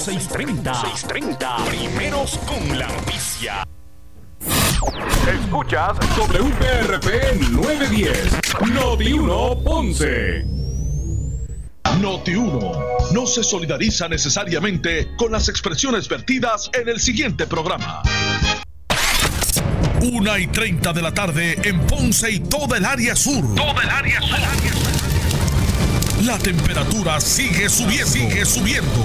630. 630. Primeros con la noticia. Escuchas WPRP 910. Noti 1 Ponce. Noti 1 no se solidariza necesariamente con las expresiones vertidas en el siguiente programa. Una y 30 de la tarde en Ponce y toda el área sur. Toda el área sur. La temperatura sigue subiendo. Sigue subiendo.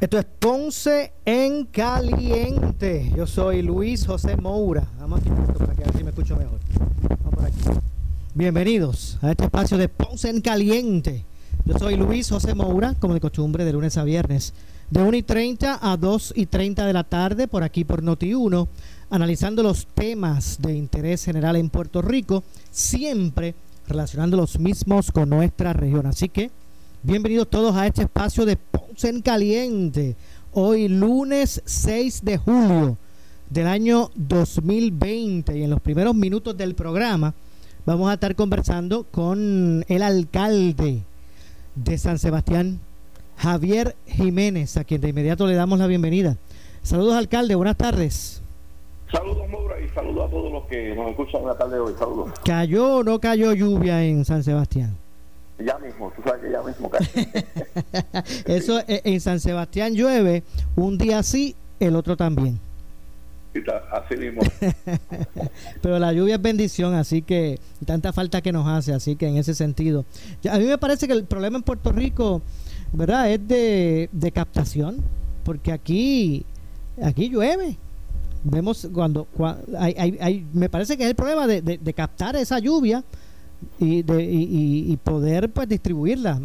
Esto es Ponce en Caliente. Yo soy Luis José Moura. Vamos aquí para que a ver si me escucho mejor. Vamos por aquí. Bienvenidos a este espacio de Ponce en Caliente. Yo soy Luis José Moura, como de costumbre, de lunes a viernes, de 1 y 30 a 2 y 30 de la tarde, por aquí por Noti1, analizando los temas de interés general en Puerto Rico, siempre relacionando los mismos con nuestra región. Así que, bienvenidos todos a este espacio de Ponce en Caliente. Hoy lunes 6 de julio del año 2020 y en los primeros minutos del programa vamos a estar conversando con el alcalde de San Sebastián, Javier Jiménez, a quien de inmediato le damos la bienvenida. Saludos alcalde, buenas tardes. Saludos, Maura, y saludos a todos los que nos escuchan en la tarde de hoy. Saludos. ¿Cayó o no cayó lluvia en San Sebastián? Ya mismo, tú sabes que ya mismo cae. Eso eh, en San Sebastián llueve un día sí, el otro también. Así mismo. Pero la lluvia es bendición, así que tanta falta que nos hace, así que en ese sentido. A mí me parece que el problema en Puerto Rico, ¿verdad? Es de, de captación, porque aquí, aquí llueve. Vemos cuando, cua- hay, hay- hay- me parece que es el problema de, de- de captar esa lluvia y, de, y, poder pues distribuirla.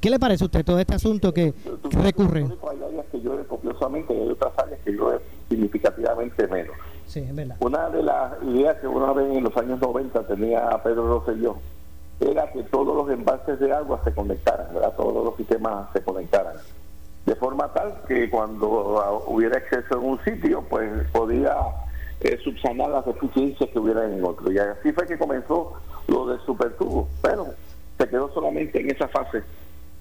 ¿Qué le parece a usted todo este asunto que, recurre? Hay áreas que llueve copiosamente y hay otras áreas que llueve significativamente menos. Sí, es verdad. Una de las ideas que una vez en los años 90 tenía Pedro Rosselló era que todos los embalses de agua se conectaran, ¿verdad? todos los sistemas se conectaran. De forma tal que cuando hubiera exceso en un sitio, pues podía eh, subsanar las deficiencias que hubiera en otro. Y así fue que comenzó lo del supertubo, pero se quedó solamente en esa fase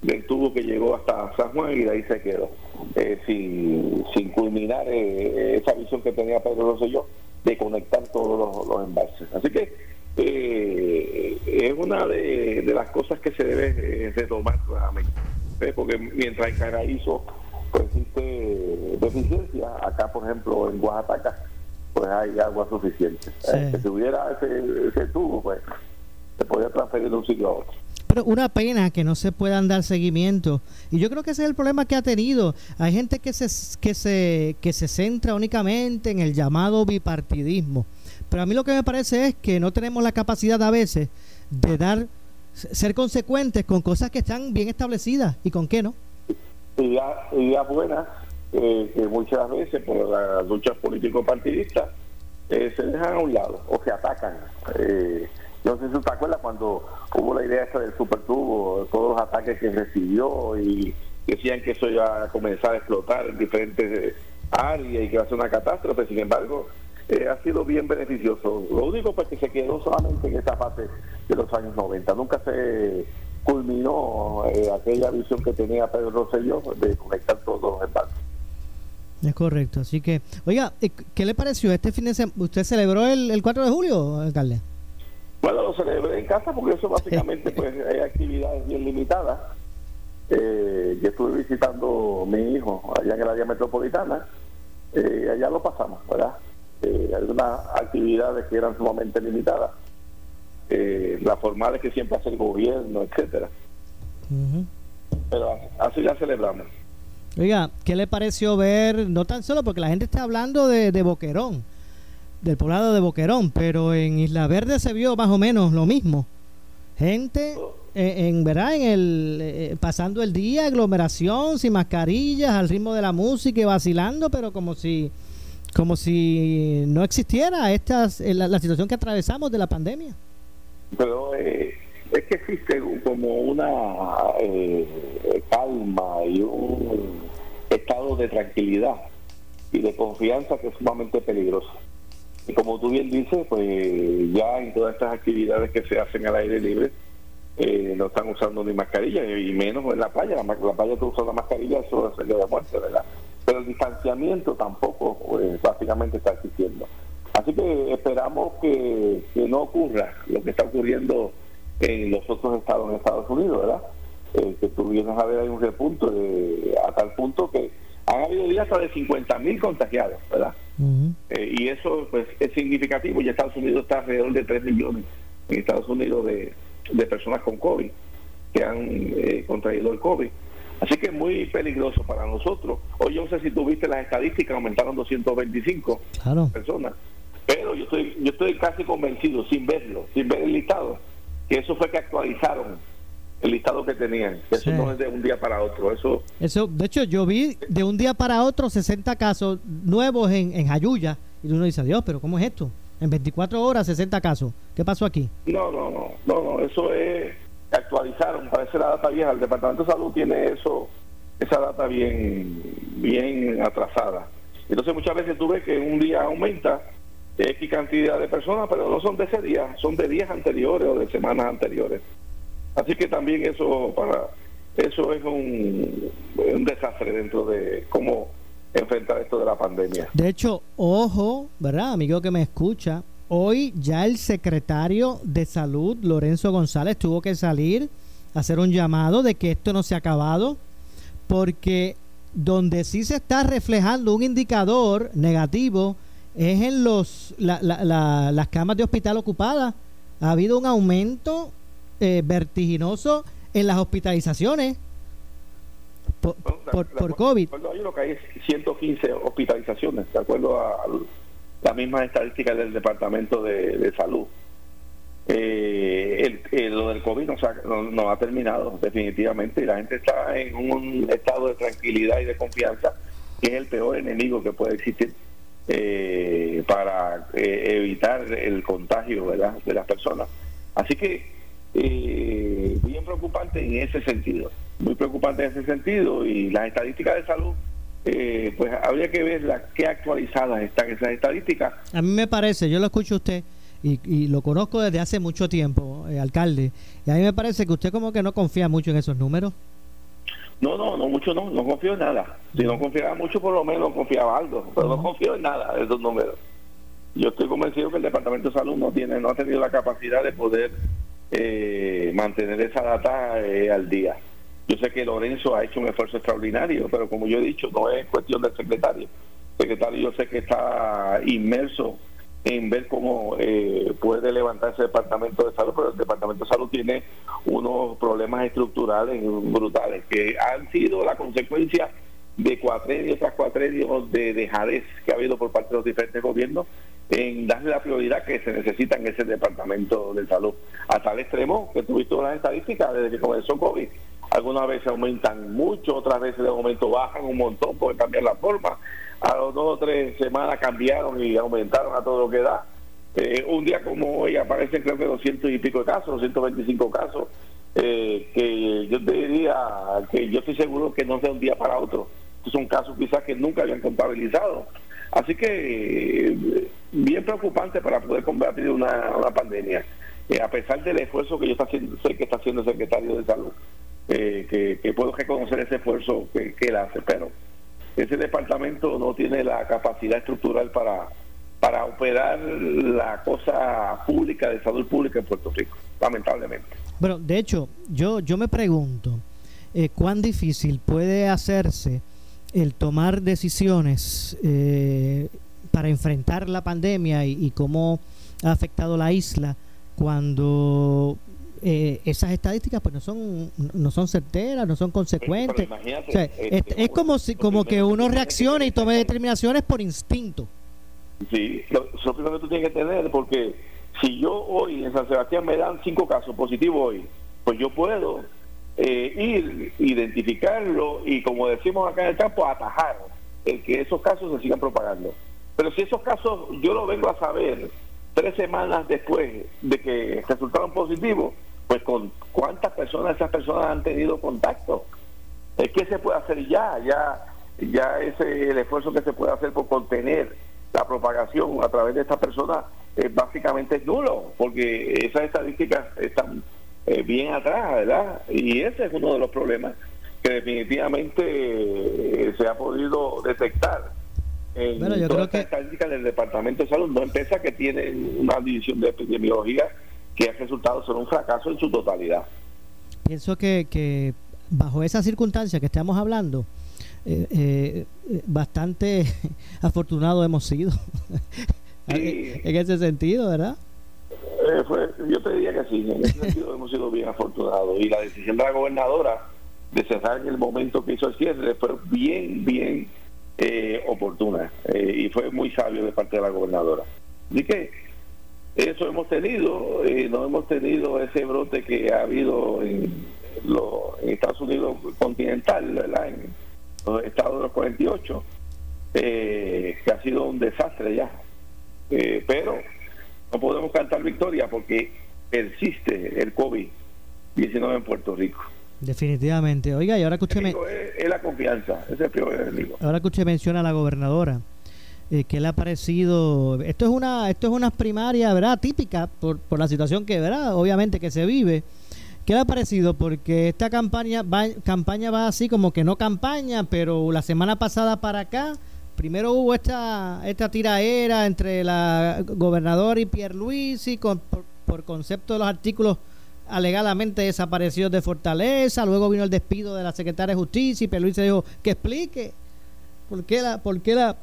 del tubo que llegó hasta San Juan y de ahí se quedó, eh, sin, sin culminar eh, esa visión que tenía Pedro Rosselló de conectar todos los, los embalses. Así que eh, es una de, de las cosas que se debe eh, retomar nuevamente, ¿ves? porque mientras en Caraízo pues, existe deficiencia, acá por ejemplo en Oaxaca pues hay agua suficiente. Eh, Sí. si hubiera ese, ese tubo, pues se podía transferir de un sitio a otro. Pero una pena que no se puedan dar seguimiento. Y yo creo que ese es el problema que ha tenido. Hay gente que se, que se, que se centra únicamente en el llamado bipartidismo. Pero a mí lo que me parece es que no tenemos la capacidad a veces de dar ser consecuentes con cosas que están bien establecidas y con qué no. ideas, ideas buenas eh, que muchas veces por las luchas político-partidistas eh, se dejan a un lado o se atacan. Eh, no sé si tú te acuerdas cuando hubo la idea esta del supertubo, todos los ataques que recibió y decían que eso iba a comenzar a explotar en diferentes eh, áreas y que iba a ser una catástrofe. Sin embargo, eh, ha sido bien beneficioso. Lo único pues que se quedó solamente en esa fase de los años 90. Nunca se culminó aquella visión que tenía Pedro Rosselló de conectar todos los embalses. Es correcto. Así que, oiga, ¿qué le pareció este fin de semana? ¿Usted celebró el, el 4 de julio, alcalde? Bueno, lo celebré en casa porque eso básicamente pues hay actividades bien limitadas. Eh, yo estuve visitando a mi hijo allá en el área metropolitana, eh, allá lo pasamos, ¿verdad? Eh, algunas actividades que eran sumamente limitadas, eh, las formales que siempre hace el gobierno, etcétera. Pero así la celebramos. Oiga, ¿qué le pareció ver, no tan solo porque la gente está hablando de, Boquerón, del poblado de Boquerón, pero en Isla Verde se vio más o menos lo mismo. Gente en, en verdad en el eh, pasando el día aglomeración sin mascarillas al ritmo de la música y vacilando pero como si como si no existiera esta eh, la, la situación que atravesamos de la pandemia pero eh, es que existe como una eh, calma y un estado de tranquilidad y de confianza que es sumamente peligroso. Y como tú bien dices, pues ya en todas estas actividades que se hacen al aire libre, eh, no están usando ni mascarilla, y menos en la playa. La, la playa tú usas la mascarilla, eso es de muerte, ¿verdad? Pero el distanciamiento tampoco, pues, básicamente está existiendo. Así que esperamos que, que no ocurra lo que está ocurriendo en los otros estados en Estados Unidos, ¿verdad? Eh, que tú vienes a ver hay un repunto de, a tal punto que han habido días hasta de 50 mil contagiados, ¿verdad? Eh, y eso pues es significativo. Y Estados Unidos está alrededor de 3 millones en Estados Unidos de, de personas con COVID que han eh, contraído el COVID. Así que es muy peligroso para nosotros. Hoy yo no sé si tuviste las estadísticas, aumentaron 225 claro personas. Pero yo estoy, yo estoy casi convencido, sin verlo, sin ver el listado, que eso fue que actualizaron el listado que tenían. Eso Sí. no es de un día para otro. Eso Eso, de hecho, yo vi de un día para otro 60 casos nuevos en, en Jayuya. Y uno dice, Dios, pero ¿cómo es esto? En 24 horas, 60 casos. ¿Qué pasó aquí? No, no, no, no, no, eso es, actualizaron, parece la data vieja, el Departamento de Salud tiene eso, esa data bien, bien atrasada. Entonces muchas veces tú ves que un día aumenta X cantidad de personas, pero no son de ese día, son de días anteriores o de semanas anteriores. Así que también eso para eso es un, un desastre dentro de cómo enfrentar esto de la pandemia. De hecho, ojo, ¿verdad, amigo que me escucha? Hoy ya el secretario de Salud, Lorenzo González, tuvo que salir a hacer un llamado de que esto no se ha acabado, porque donde sí se está reflejando un indicador negativo es en los la- la- la- las camas de hospital ocupadas. Ha habido un aumento eh, vertiginoso en las hospitalizaciones por, por, por COVID. A lo que hay es 115 hospitalizaciones, de acuerdo a las mismas estadísticas del Departamento de, de Salud. Eh, el- el- lo del COVID no, se ha, no, no ha terminado definitivamente y la gente está en un estado de tranquilidad y de confianza que es el peor enemigo que puede existir eh, para eh, evitar el contagio ¿verdad? de las personas. Así que eh, bien preocupante en ese sentido, muy preocupante en ese sentido y las estadísticas de salud, eh, pues habría que ver las qué actualizadas están esas estadísticas. A mí me parece, yo lo escucho a usted y, y lo conozco desde hace mucho tiempo, eh, alcalde, y a mí me parece que usted como que no confía mucho en esos números. No, no, no mucho no, no confío en nada. Si no confiaba mucho, por lo menos confiaba algo, pero no confío en nada de esos números. Yo estoy convencido que el Departamento de Salud no tiene, no ha tenido la capacidad de poder eh, mantener esa data eh, al día. Yo sé que Lorenzo ha hecho un esfuerzo extraordinario, pero como yo he dicho, no es cuestión del secretario. El secretario yo sé que está inmerso en ver cómo eh, puede levantar ese departamento de salud, pero el departamento de salud tiene unos problemas estructurales brutales que han sido la consecuencia de cuatrenios tras cuatrenios de dejadez que ha habido por parte de los diferentes gobiernos en darle la prioridad que se necesita en ese departamento de salud. A tal extremo que tuviste las estadísticas desde que comenzó COVID. Algunas veces aumentan mucho, otras veces de momento bajan un montón, pueden cambiar la forma. A las dos o tres semanas cambiaron y aumentaron a todo lo que da. Eh, un día como hoy aparecen creo que 200 y pico de casos, 225 casos, eh, que yo te diría que yo estoy seguro que no sea un día para otro. Estos son casos quizás que nunca habían contabilizado. Así que eh, bien preocupante para poder combatir una, una pandemia. Eh, a pesar del esfuerzo que yo está haciendo, sé que está haciendo el secretario de salud, eh, que, que puedo reconocer ese esfuerzo que, que él hace, pero ese departamento no tiene la capacidad estructural para, para operar la cosa pública de salud pública en Puerto Rico, lamentablemente. Bueno, de hecho, yo, yo me pregunto eh, cuán difícil puede hacerse el tomar decisiones eh, para enfrentar la pandemia y, y cómo ha afectado la isla cuando eh, esas estadísticas pues no son no son certeras, no son consecuentes. O sea, este, es, es como si como que uno reaccione y tome determinaciones por instinto. Sí, lo, primero que tú tienes que tener, porque si yo hoy en San Sebastián me dan cinco casos positivos hoy, pues yo puedo eh, ir, identificarlo y, como decimos acá en el campo, atajar el que esos casos se sigan propagando. Pero si esos casos yo lo vengo a saber tres semanas después de que resultaron positivos, pues con cuántas personas esas personas han tenido contacto. Es que se puede hacer ya, ya, ya ese el esfuerzo que se puede hacer por contener la propagación a través de estas personas es básicamente nulo, porque esas estadísticas están eh, bien atrás, ¿verdad? Y ese es uno de los problemas que definitivamente eh, se ha podido detectar en bueno, yo todas creo las estadísticas del Departamento de Salud, no empresa que tiene una división de epidemiología que ha resultado ser un fracaso en su totalidad. Pienso que, que bajo esa circunstancia que estamos hablando, eh, eh, bastante afortunado hemos sido en ese sentido, ¿verdad? Eh, fue, yo te diría que sí, en ese sentido hemos sido bien afortunados y la decisión de la gobernadora de cerrar en el momento que hizo el cierre fue bien, bien eh, oportuna eh, y fue muy sabio de parte de la gobernadora. Así que eso hemos tenido, eh, no hemos tenido ese brote que ha habido en, lo, en Estados Unidos continental, ¿verdad? en los estados de los 48, eh, que ha sido un desastre ya. Eh, pero no podemos cantar victoria porque persiste el COVID-19 en Puerto Rico. Definitivamente. Oiga, y ahora que usted, me, es, es la confianza, ese es el primer enemigo. ahora que usted menciona a la gobernadora, eh, ¿qué le ha parecido? Esto es una esto es una primaria, ¿verdad? Típica por, por la situación que, ¿verdad? Obviamente que se vive. ¿Qué le ha parecido? Porque esta campaña va, campaña va así como que no campaña, pero la semana pasada para acá, primero hubo esta esta tiraera entre la gobernadora y Pierluisi con, por, concepto de los artículos alegadamente desaparecidos de Fortaleza, luego vino el despido de la secretaria de Justicia y Pierluisi dijo que explique por qué la, por qué la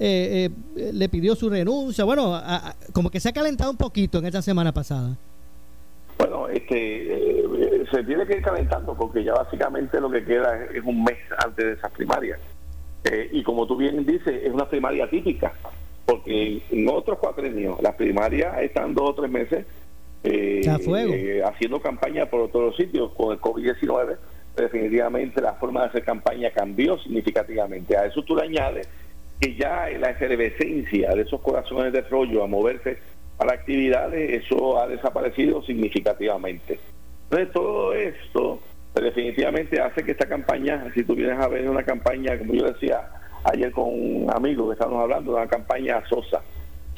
eh, eh, le pidió su renuncia. Bueno, a- a- como que se ha calentado un poquito en esta semana pasada. Bueno, este, eh, se tiene que ir calentando porque ya básicamente lo que queda es, es un mes antes de esas primarias. Eh, y como tú bien dices, es una primaria típica, porque en otros cuatrenios las primarias están dos o tres meses haciendo campaña por otros sitios con el COVID-19. Definitivamente la forma de hacer campaña cambió significativamente. A eso tú le añades que ya la efervescencia de esos corazones de rollo a moverse para actividades, eso ha desaparecido significativamente. Entonces todo esto pues, definitivamente hace que esta campaña, si tú vienes a ver una campaña, como yo decía ayer con un amigo que estábamos hablando, una campaña sosa,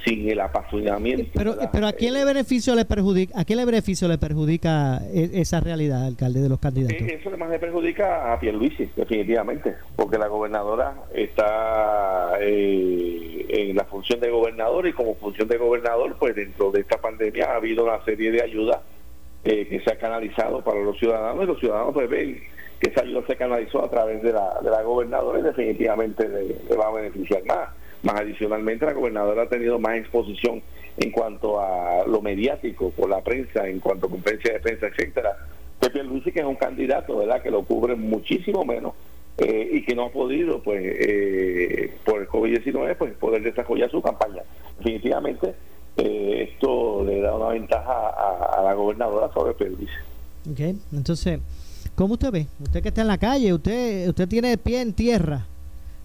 sin el apasionamiento. Pero, pero ¿a quién le beneficio le perjudica, a quién le beneficio le perjudica e- esa realidad, alcalde, de los candidatos? Eh, Eso más le perjudica a Pierluisi, definitivamente, porque la gobernadora está eh, en la función de gobernador y como función de gobernador, pues dentro de esta pandemia ha habido una serie de ayudas eh, que se ha canalizado para los ciudadanos y los ciudadanos pues ven que esa ayuda se canalizó a través de la, de la gobernadora y definitivamente le, le va a beneficiar más. Más adicionalmente, la gobernadora ha tenido más exposición en cuanto a lo mediático por la prensa, en cuanto a conferencias de prensa, etcétera. Que Pierluisi, que es un candidato, ¿verdad?, que lo cubre muchísimo menos eh, y que no ha podido, pues, eh, por el COVID-19, pues, poder desarrollar su campaña. Definitivamente, eh, esto le da una ventaja a, la gobernadora sobre Pierluisi. Ok, Entonces, ¿cómo usted ve? Usted que está en la calle, usted usted tiene pie en tierra.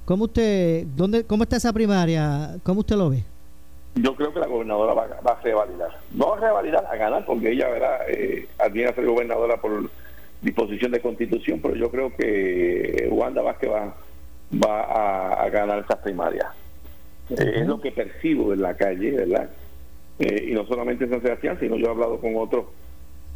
¿Cómo usted, dónde, cómo está esa primaria? ¿Cómo usted lo ve? Yo creo que la gobernadora va, va a revalidar. No a revalidar, a ganar, porque ella, ¿verdad?, eh, a ser gobernadora por disposición de constitución, pero yo creo que Wanda Vázquez va, va a, ganar esas primarias. Eh, es lo que percibo en la calle, ¿verdad? Eh, y no solamente en San Sebastián, sino yo he hablado con otros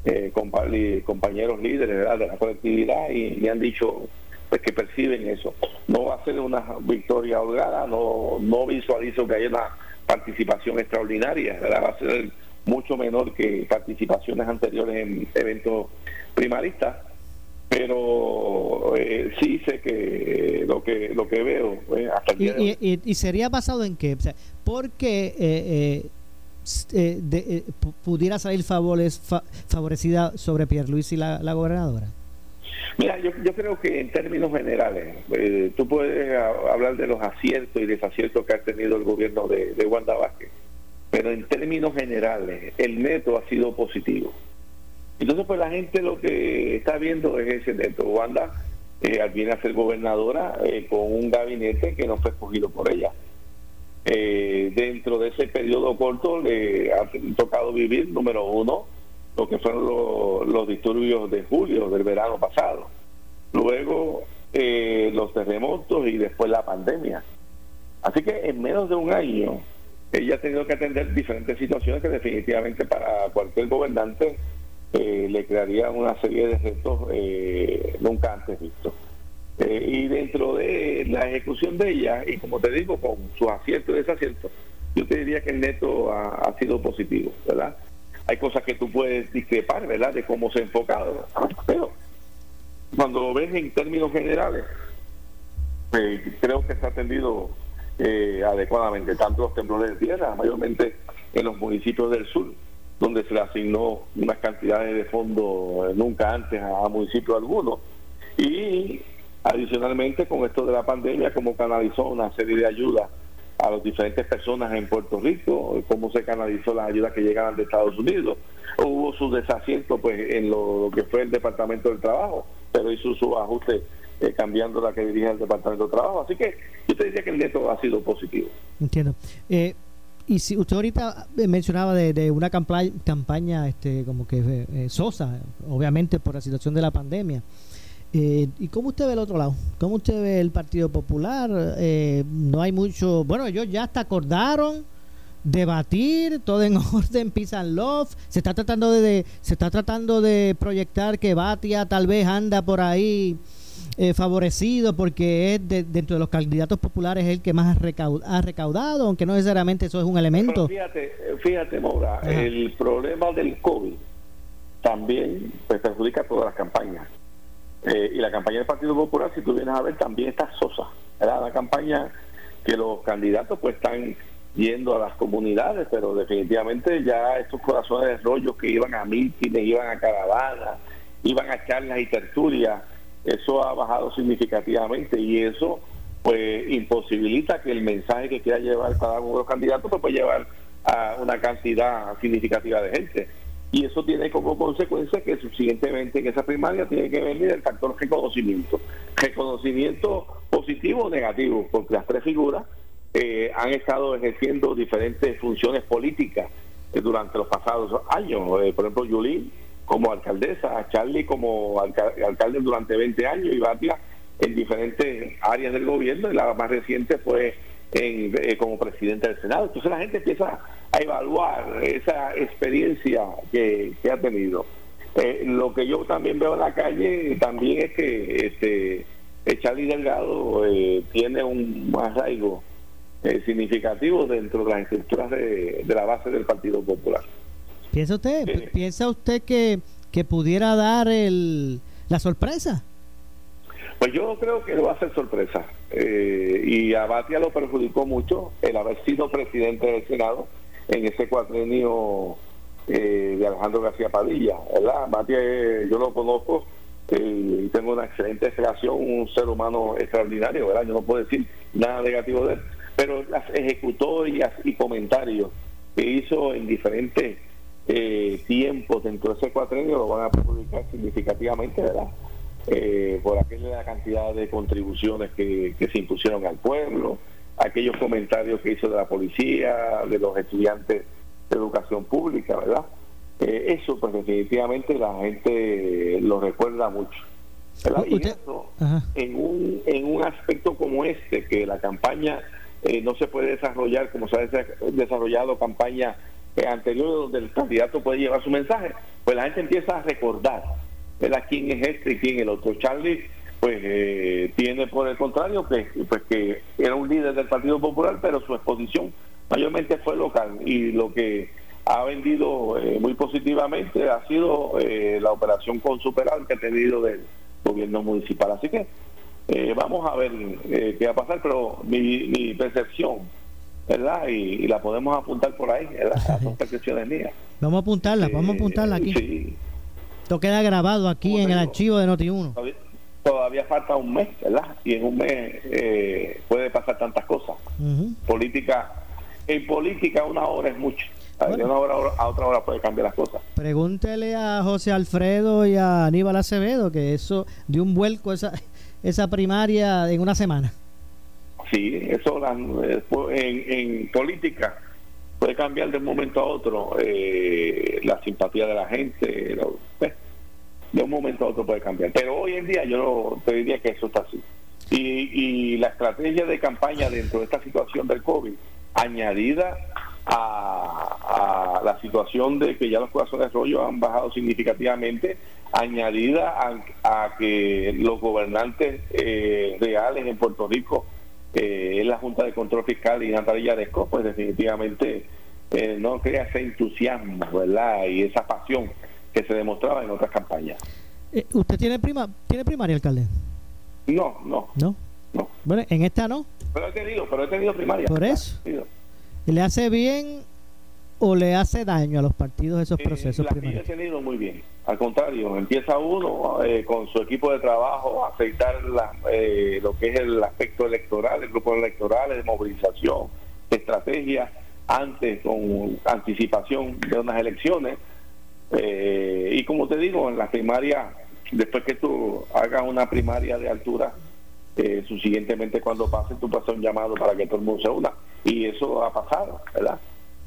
eh, compañeros líderes ¿verdad? de la colectividad y me han dicho pues que perciben eso. No va a ser una victoria holgada, no, no visualizo que haya una participación extraordinaria, ¿verdad? va a ser mucho menor que participaciones anteriores en eventos primaristas, pero eh, sí sé que lo que lo que veo eh, hasta el ¿Y, día y, sería basado en qué? O sea, ¿Por qué eh, eh, de- eh, pu- pudiera salir favores- fa- favorecida sobre Pierluisi la, la gobernadora? Mira, yo, yo creo que en términos generales, eh, tú puedes hablar de los aciertos y desaciertos que ha tenido el gobierno de, de Wanda Vázquez, pero en términos generales, el neto ha sido positivo. Entonces, pues la gente lo que está viendo es ese neto. Wanda eh, viene a ser gobernadora eh, con un gabinete que no fue escogido por ella. Eh, dentro de ese periodo corto le ha tocado vivir, número uno, lo que fueron los disturbios de julio del verano pasado. Luego eh, los terremotos y después la pandemia. Así que en menos de un año ella ha tenido que atender diferentes situaciones que definitivamente para cualquier gobernante eh, le crearía una serie de retos eh, nunca antes vistos. y dentro de la ejecución de ella, y como te digo, con sus aciertos y desaciertos, yo te diría que el neto ha sido positivo, ¿verdad? Hay cosas que tú puedes discrepar, ¿verdad?, de cómo se ha enfocado, pero cuando lo ves en términos generales, pues, creo que se ha atendido eh, adecuadamente, tanto los temblores de tierra, mayormente en los municipios del sur, donde se le asignó unas cantidades de fondos nunca antes a, municipios algunos, y adicionalmente con esto de la pandemia, como canalizó una serie de ayudas a las diferentes personas en Puerto Rico, cómo se canalizó las ayudas que llegaban de Estados Unidos. Hubo su desasiento pues en lo que fue el Departamento del Trabajo, pero hizo su ajuste eh, cambiando la que dirige el Departamento de Trabajo. Así que yo te diría que el neto ha sido positivo. Entiendo. Eh, y si usted ahorita mencionaba de, una campaña, campaña este, como que eh, sosa, obviamente por la situación de la pandemia. ¿Y cómo usted ve el otro lado? ¿Cómo usted ve el Partido Popular? no hay mucho. Bueno, ellos ya hasta acordaron debatir, todo en orden, peace and love. Se está tratando de, se está tratando de proyectar que Batia tal vez anda por ahí eh, favorecido porque es dentro de los candidatos populares el que más ha, recaudado, aunque no necesariamente eso es un elemento. fíjate, fíjate, Maura, el problema del COVID también pues, perjudica todas las campañas. Eh, y la campaña del Partido Popular, si tú vienes a ver, también está sosa. Era la campaña que los candidatos pues están yendo a las comunidades, pero definitivamente ya estos corazones de rollo que iban a mítines, iban a caravanas, iban a charlas y tertulias, eso ha bajado significativamente y eso pues imposibilita que el mensaje que quiera llevar cada uno de los candidatos pues pueda llevar a una cantidad significativa de gente. Y eso tiene como consecuencia que subsiguientemente en esa primaria tiene que venir el factor reconocimiento. Reconocimiento positivo o negativo, porque las tres figuras eh, han estado ejerciendo diferentes funciones políticas eh, durante los pasados años. Eh, por ejemplo, Yulín como alcaldesa, Charlie como alcalde durante 20 años y Batia en diferentes áreas del gobierno y la más reciente fue como presidente del Senado. Entonces la gente empieza a evaluar esa experiencia que, ha tenido. lo que yo también veo en la calle también es que este Charlie Delgado tiene un arraigo eh, significativos dentro de las estructuras de, la base del Partido Popular. ¿Piensa usted, eh, ¿piensa usted que, que pudiera dar el, la sorpresa? Pues yo creo que va a ser sorpresa. Eh, y a Batia lo perjudicó mucho el haber sido presidente del Senado en ese cuatrenio de Alejandro García Padilla. ¿verdad? Batia, yo lo conozco y tengo una excelente relación, un ser humano extraordinario, ¿verdad? Yo no puedo decir nada negativo de él pero las ejecutorias y comentarios que hizo en diferentes eh, tiempos dentro de ese cuatrenio lo van a perjudicar significativamente, ¿verdad? Eh, por aquella cantidad de contribuciones que, se impusieron al pueblo, aquellos comentarios que hizo de la policía, de los estudiantes de educación pública, ¿verdad? Eh, eso, pues definitivamente la gente lo recuerda mucho. Y eso, en un, en un aspecto como este, que la campaña eh, no se puede desarrollar como se ha desarrollado campaña eh, anterior donde el candidato puede llevar su mensaje, pues la gente empieza a recordar ¿verdad? quién es este y quién es el otro. Charlie pues eh, tiene por el contrario que pues que era un líder del Partido Popular, pero su exposición mayormente fue local y lo que ha vendido muy positivamente ha sido la operación con superal que ha tenido del gobierno municipal. Así que eh, vamos a ver eh, qué va a pasar, pero mi, percepción, ¿verdad? Y, la podemos apuntar por ahí, ¿verdad? Son percepciones mías. Vamos a apuntarla, vamos a eh, apuntarla aquí. Sí. Esto queda grabado aquí en el archivo de Noti1. Todavía, falta un mes, ¿verdad? Y en un mes puede pasar tantas cosas. Política, en política una hora es mucho. A, una hora, a otra hora puede cambiar las cosas. Pregúntele a José Alfredo y a Aníbal Acevedo que eso dio un vuelco esa, esa primaria en una semana. Sí, eso eh, en, en política puede cambiar de un momento a otro eh, la simpatía de la gente, pues, de un momento a otro puede cambiar. Pero hoy en día yo no te diría que eso está así. Y, y la estrategia de campaña dentro de esta situación del COVID, añadida a, la situación de que ya los corazones de rollo han bajado significativamente, añadida a, que los gobernantes eh, reales en Puerto Rico, eh, en la Junta de Control Fiscal y Natalia Yaresco, pues definitivamente eh, no crea ese entusiasmo, ¿verdad? Y esa pasión que se demostraba en otras campañas. Eh, ¿Usted tiene prima tiene primaria, alcalde? No, no. ¿No? No. Bueno, en esta no. Pero he tenido, pero he tenido primaria. Por eso. ¿Y le hace bien o le hace daño a los partidos esos eh, procesos primarios? he tenido muy bien. Al contrario, empieza uno eh, con su equipo de trabajo a afectar lo que es el aspecto electoral, el grupo electoral, de movilización, estrategia, antes con anticipación de unas elecciones eh, y como te digo, en la primaria, después que tú hagas una primaria de altura, eh, subsiguientemente cuando pase, tú pasas un llamado para que todo el mundo se una. Y eso ha pasado, ¿verdad?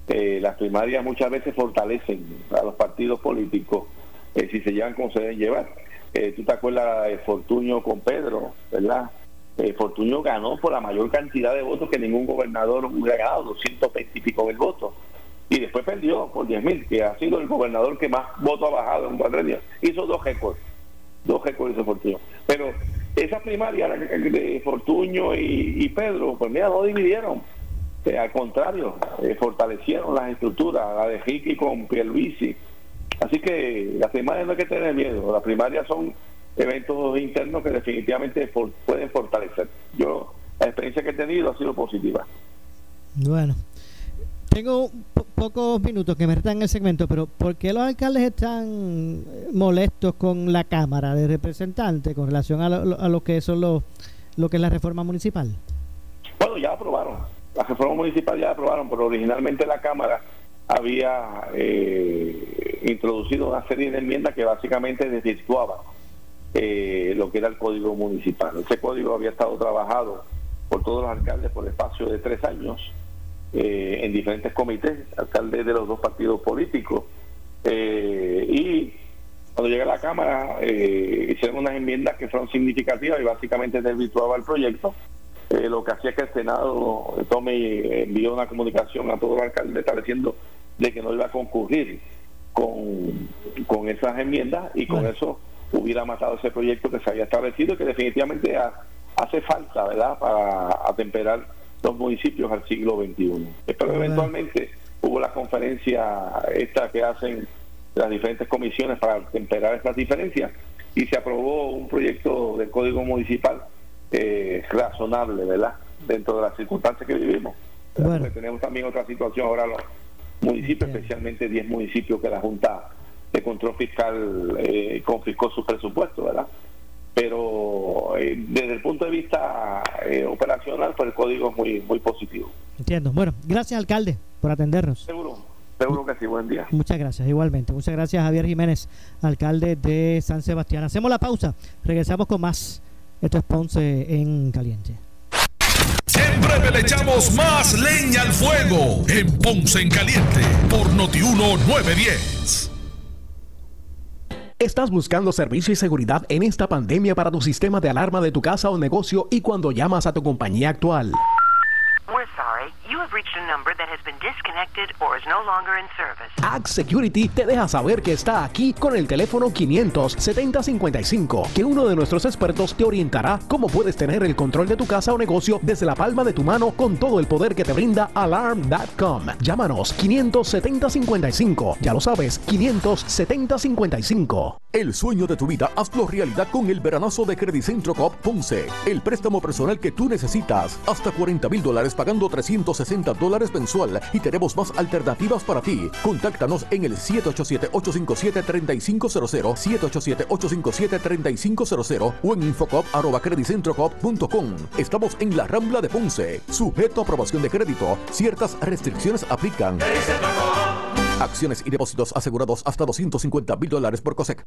Eh, las primarias muchas veces fortalecen a los partidos políticos eh, si se llevan como se llevar. tú te acuerdas de Fortuño con Pedro, ¿verdad? Fortuño ganó por la mayor cantidad de votos que ningún gobernador hubiera ganado, 220 y pico mil votos y después perdió por 10.000, que ha sido el gobernador que más votos ha bajado en cuatro Hizo dos récords, dos récords de Fortuño. Pero esa primaria de Fortuño y, Pedro, pues mira, no dividieron. Eh, al contrario, eh, fortalecieron las estructuras, la de Ricky con Pierluisi. Así que las primarias no hay que tener miedo, las primarias son eventos internos que definitivamente pueden fortalecer. Yo, la experiencia que he tenido ha sido positiva. Bueno, tengo pocos minutos que me restan el segmento, pero ¿por qué los alcaldes están molestos con la Cámara de Representantes con relación a lo, que son los, lo que es la reforma municipal? Bueno, ya aprobaron. La reforma municipal ya aprobaron, pero originalmente la Cámara había eh, introducido una serie de enmiendas que básicamente desvirtuaban eh, lo que era el código municipal. Ese código había estado trabajado por todos los alcaldes por el espacio de tres años eh, en diferentes comités, alcaldes de los dos partidos políticos. Eh, y cuando llega a la Cámara, eh, hicieron unas enmiendas que fueron significativas y básicamente desvirtuaba el proyecto. lo que hacía que el Senado tome envió una comunicación a todos los alcaldes estableciendo de que no iba a concurrir con, con esas enmiendas y con eso hubiera matado ese proyecto que se había establecido y que definitivamente hace falta, ¿verdad?, para atemperar los municipios al siglo XXI. Pero eventualmente hubo la conferencia esta que hacen las diferentes comisiones para temperar estas diferencias y se aprobó un proyecto de código municipal eh, razonable, ¿verdad? Dentro de las circunstancias que vivimos. tenemos también otra situación ahora municipios, especialmente 10 municipios que la Junta de Control Fiscal eh, confiscó su presupuesto, ¿verdad? pero eh, desde el punto de vista eh, operacional, pues el código es muy, muy positivo. Entiendo. Bueno, gracias, alcalde, por atendernos. Seguro. Seguro que sí, buen día. Muchas gracias, igualmente. Muchas gracias, Javier Jiménez, alcalde de San Sebastián. Hacemos la pausa, regresamos con más. Esto es Ponce en Caliente. Siempre le echamos más leña al fuego en Ponce en Caliente por Notiuno 910. ¿Estás buscando servicio y seguridad en esta pandemia para tu sistema de alarma de tu casa o negocio y cuando llamas a tu compañía actual? Ag Security te deja saber que está aquí con el teléfono 57055, que uno de nuestros expertos te orientará cómo puedes tener el control de tu casa o negocio desde la palma de tu mano con todo el poder que te brinda Alarm.com. Llámanos 57055, ya lo sabes, 57055. El sueño de tu vida, hazlo realidad con el veranazo de Centro Coop Ponce. El préstamo personal que tú necesitas. Hasta 40 mil dólares pagando 360 dólares mensual. Y tenemos más alternativas para ti. Contáctanos en el 787-857-3500, 787-857-3500 o en infocop.com. Estamos en la Rambla de Ponce. Sujeto a aprobación de crédito. Ciertas restricciones aplican. Acciones y depósitos asegurados hasta 250 mil dólares por COSEC.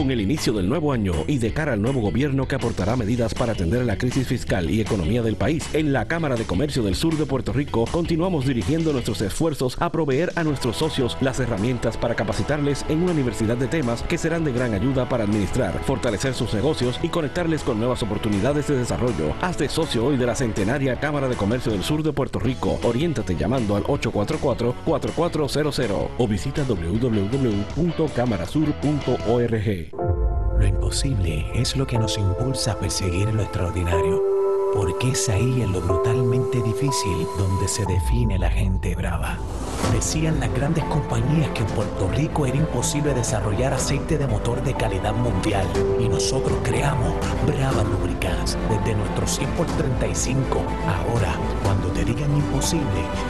Con el inicio del nuevo año y de cara al nuevo gobierno que aportará medidas para atender la crisis fiscal y economía del país, en la Cámara de Comercio del Sur de Puerto Rico continuamos dirigiendo nuestros esfuerzos a proveer a nuestros socios las herramientas para capacitarles en una universidad de temas que serán de gran ayuda para administrar, fortalecer sus negocios y conectarles con nuevas oportunidades de desarrollo. Hazte socio hoy de la centenaria Cámara de Comercio del Sur de Puerto Rico. Oriéntate llamando al 844-4400 o visita www.camarasur.org. Lo imposible es lo que nos impulsa a perseguir lo extraordinario, porque es ahí en lo brutalmente difícil donde se define la gente brava. Decían las grandes compañías que en Puerto Rico era imposible desarrollar aceite de motor de calidad mundial y nosotros creamos Brava Lubricants desde nuestro 100 por 35. Ahora, cuando te digan imposible,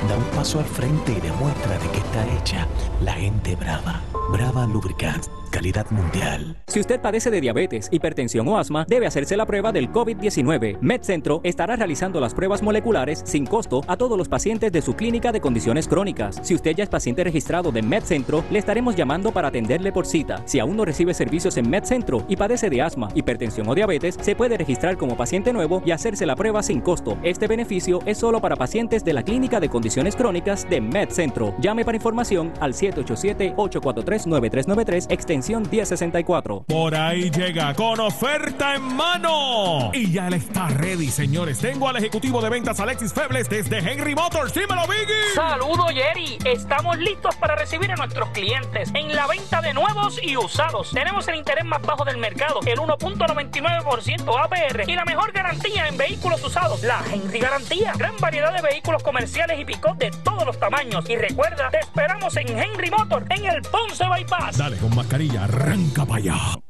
da un paso al frente y demuestra de qué está hecha la gente brava. Brava Lubricants calidad mundial. Si usted padece de diabetes, hipertensión o asma, debe hacerse la prueba del COVID-19. MedCentro estará realizando las pruebas moleculares sin costo a todos los pacientes de su clínica de condiciones crónicas. Si usted ya es paciente registrado de MedCentro, le estaremos llamando para atenderle por cita. Si aún no recibe servicios en MedCentro y padece de asma, hipertensión o diabetes, se puede registrar como paciente nuevo y hacerse la prueba sin costo. Este beneficio es solo para pacientes de la clínica de condiciones crónicas de MedCentro. Llame para información al 787-843-9393 extensión 1064. Por ahí llega con oferta en mano. Y ya él está ready, señores. Tengo al ejecutivo de ventas Alexis Febles desde Henry Motors. Dímelo, Biggie. Saludo, Jerry. Estamos listos para recibir a nuestros clientes en la venta de nuevos y usados. Tenemos el interés más bajo del mercado, el 1.99% APR y la mejor garantía en vehículos usados, la Henry Garantía. Gran variedad de vehículos comerciales y pick de todos los tamaños. Y recuerda, te esperamos en Henry Motors, en el Ponce Dale con mascarilla, arranca para allá.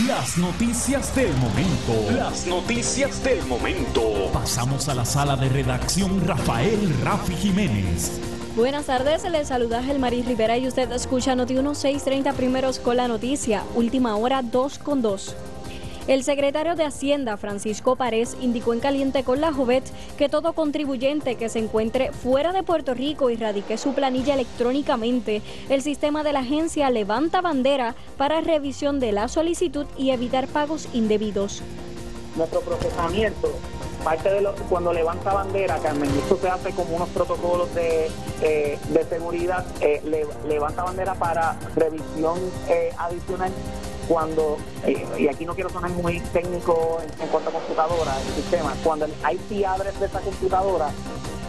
las noticias del momento. Las noticias del momento. Pasamos a la sala de redacción Rafael Rafi Jiménez. Buenas tardes, les saluda Gelmaris Rivera y usted escucha Noti 1630 primeros con la noticia, última hora 2 con 2. El secretario de Hacienda, Francisco Párez, indicó en Caliente con la Jovet que todo contribuyente que se encuentre fuera de Puerto Rico y radique su planilla electrónicamente, el sistema de la agencia levanta bandera para revisión de la solicitud y evitar pagos indebidos. Nuestro procesamiento parte de lo, cuando levanta bandera, que esto se hace como unos protocolos de, eh, de seguridad, eh, levanta bandera para revisión eh, adicional cuando, eh, y aquí no quiero sonar muy técnico en, cuanto a computadora, el sistema, cuando el IP de esa computadora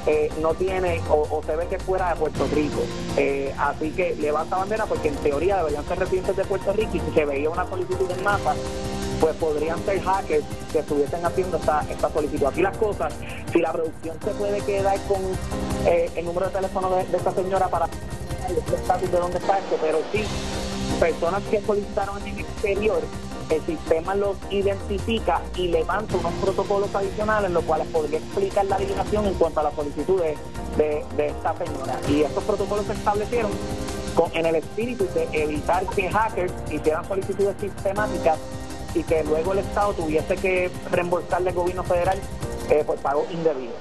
eh, no tiene o, se ve que fuera de Puerto Rico. Eh, así que levanta bandera porque en teoría deberían ser residentes de Puerto Rico y si se veía una solicitud en mapa, pues podrían ser hackers que estuviesen haciendo esta, esta solicitud. Aquí las cosas, si la producción se puede quedar con el número de teléfono de, de esta señora para el estatus de dónde está esto, pero sí personas que solicitaron en el exterior, el sistema los identifica y levanta unos protocolos adicionales, los cuales podría explicar la legislación en cuanto a la solicitud de, esta señora. Y estos protocolos se establecieron en el espíritu de evitar que hackers hicieran solicitudes sistemáticas y que luego el Estado tuviese que reembolsarle al gobierno federal eh, por pago indebido.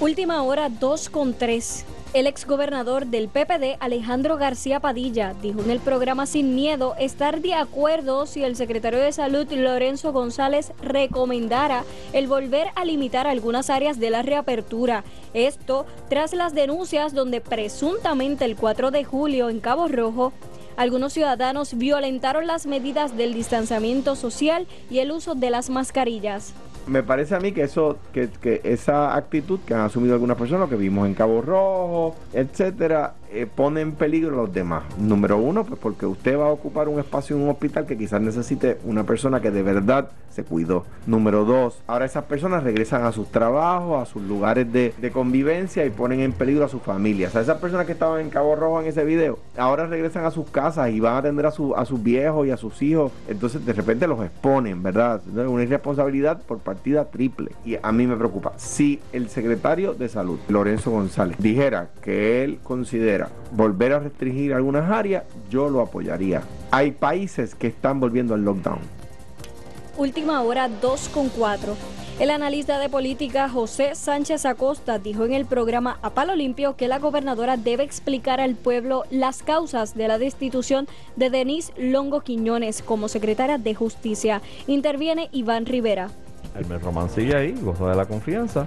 Última hora 2 con 3. El exgobernador del PPD, Alejandro García Padilla, dijo en el programa Sin Miedo estar de acuerdo si el secretario de Salud, Lorenzo González, recomendara el volver a limitar algunas áreas de la reapertura. Esto tras las denuncias donde presuntamente el 4 de julio en Cabo Rojo algunos ciudadanos violentaron las medidas del distanciamiento social y el uso de las mascarillas me parece a mí que eso, que, que, esa actitud que han asumido algunas personas, lo que vimos en Cabo Rojo, etcétera, eh, pone en peligro a los demás. Número uno, pues porque usted va a ocupar un espacio en un hospital que quizás necesite una persona que de verdad se cuidó. Número dos, ahora esas personas regresan a sus trabajos, a sus lugares de, convivencia y ponen en peligro a su familia. O sea, esas personas que estaban en Cabo Rojo en ese video, ahora regresan a sus casas y van a atender a sus viejos y a sus hijos. Entonces, de repente los exponen, ¿verdad? Una irresponsabilidad por partida triple. Y a mí me preocupa. Si el secretario de Salud, Lorenzo González, dijera que él considera volver a restringir algunas áreas, yo lo apoyaría. Hay países que están volviendo al lockdown. Última hora 2 con 4. El analista de política José Sánchez Acosta dijo en el programa A Palo Limpio que la gobernadora debe explicar al pueblo las causas de la destitución de Denise Longo Quiñones como secretaria de Justicia. Interviene Iván Rivera. El Román sigue ahí, goza de la confianza.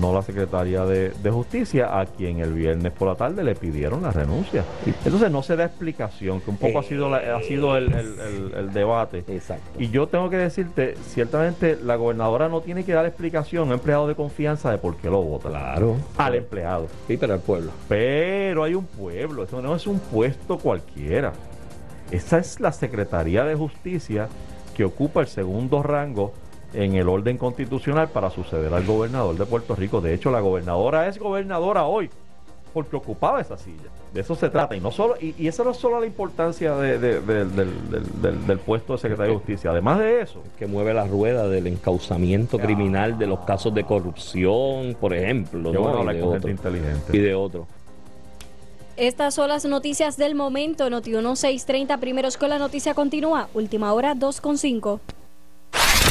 No la secretaria de, Justicia, a quien el viernes por la tarde le pidieron la renuncia. Entonces no se da explicación, que un poco ha sido, ha sido el, debate. Exacto. Y yo tengo que decirte, ciertamente la gobernadora no tiene que dar explicación a un empleado de confianza de por qué lo vota. Claro. Al empleado. Sí, pero al pueblo. Pero hay un pueblo, eso no es un puesto cualquiera. Esa es la Secretaría de Justicia que ocupa el segundo rango en el orden constitucional para suceder al gobernador de Puerto Rico. De hecho, la gobernadora es gobernadora hoy porque ocupaba esa silla. De eso se trata. Y no solo y, esa no es solo la importancia del, puesto de secretario de Justicia. Además de eso. Que mueve la rueda del encauzamiento criminal de los casos de corrupción, por ejemplo. ¿no? y, de inteligente. y de otro. Estas son las noticias del momento. Noti 1630, primeros con la noticia continúa. Última hora 2.5.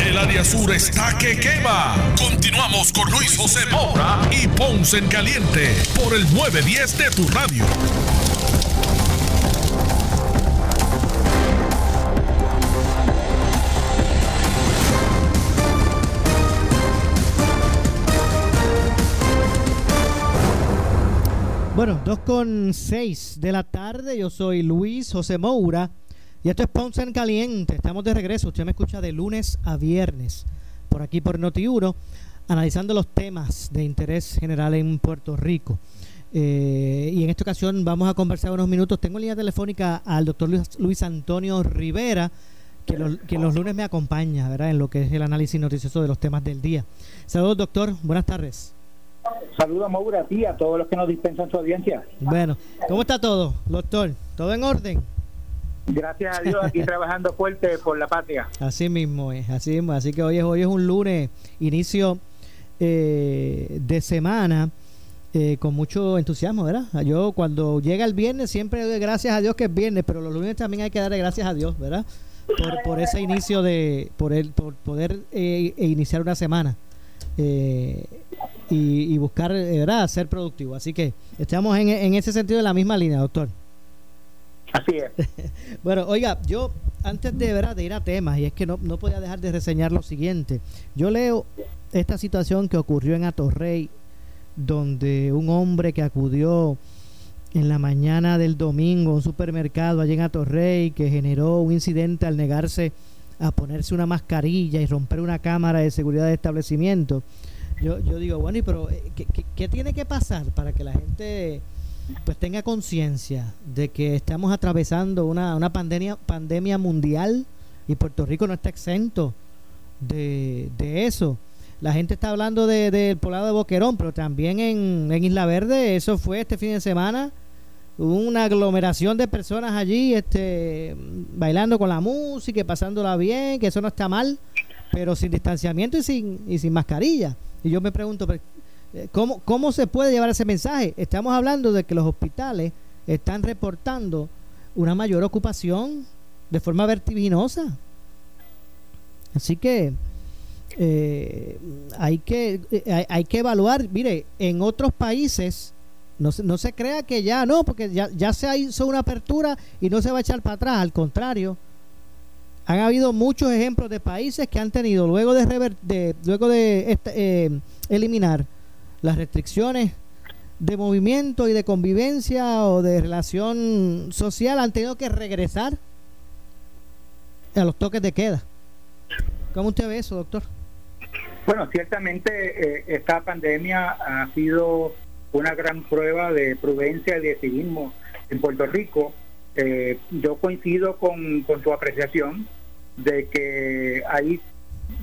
El área sur está que quema. Continuamos con Luis José Moura y Ponce en Caliente por el 910 de tu radio. Bueno, 2 con 6 de la tarde. Yo soy Luis José Moura y esto es Ponce en Caliente. Estamos de regreso. Usted me escucha de lunes a viernes por aquí por Noti1, analizando los temas de interés general en Puerto Rico. Eh, y en esta ocasión vamos a conversar unos minutos. Tengo en línea telefónica al doctor Luis, Antonio Rivera, que, los lunes me acompaña ¿verdad? en lo que es el análisis noticioso de los temas del día. Saludos, doctor. Buenas tardes. Saludos, Maura, a ti, a todos los que nos dispensan su audiencia. Bueno, ¿cómo está todo, doctor? ¿Todo en orden? Gracias a Dios, aquí trabajando fuerte por la patria. Así mismo es, así mismo. Así que hoy es, hoy es un lunes, inicio eh, de semana. Eh, con mucho entusiasmo, ¿verdad? Yo cuando llega el viernes siempre doy gracias a Dios que es viernes, pero los lunes también hay que darle gracias a Dios, ¿verdad? Por, por ese inicio de, por el, por poder eh, e iniciar una semana y, y, buscar, ¿verdad? Ser productivo. Así que estamos en, en ese sentido en la misma línea, doctor. Así es. bueno, oiga, yo antes de, ¿verdad? de ir a temas, y es que no, no podía dejar de reseñar lo siguiente. Yo leo esta situación que ocurrió en Atorrey, donde un hombre que acudió en la mañana del domingo a un supermercado allí en Atorrey, que generó un incidente al negarse a ponerse una mascarilla y romper una cámara de seguridad de establecimiento. Yo, yo digo, bueno, ¿y pero eh, ¿qué, qué, qué tiene que pasar para que la gente pues tenga conciencia de que estamos atravesando una, una pandemia, pandemia mundial y Puerto Rico no está exento de, de eso. La gente está hablando del de, poblado de Boquerón, pero también en, en Isla Verde, eso fue este fin de semana una aglomeración de personas allí este bailando con la música pasándola bien, que eso no está mal, pero sin distanciamiento y sin, y sin mascarilla. Y yo me pregunto, eh, ¿cómo, ¿cómo se puede llevar ese mensaje? Estamos hablando de que los hospitales están reportando una mayor ocupación de forma vertiginosa. Así que eh, hay que eh, hay que evaluar, mire, en otros países no se, no se crea que ya, no, porque ya, ya se hizo una apertura y no se va a echar para atrás, al contrario. Han habido muchos ejemplos de países que han tenido, luego de, rever, luego de este, eh, eliminar las restricciones de movimiento y de convivencia o de relación social, han tenido que regresar a los toques de queda. ¿Cómo usted ve eso, doctor? Bueno, ciertamente eh, esta pandemia ha sido una gran prueba de prudencia y de civismo en Puerto Rico. Eh, yo coincido con, con tu apreciación de que hay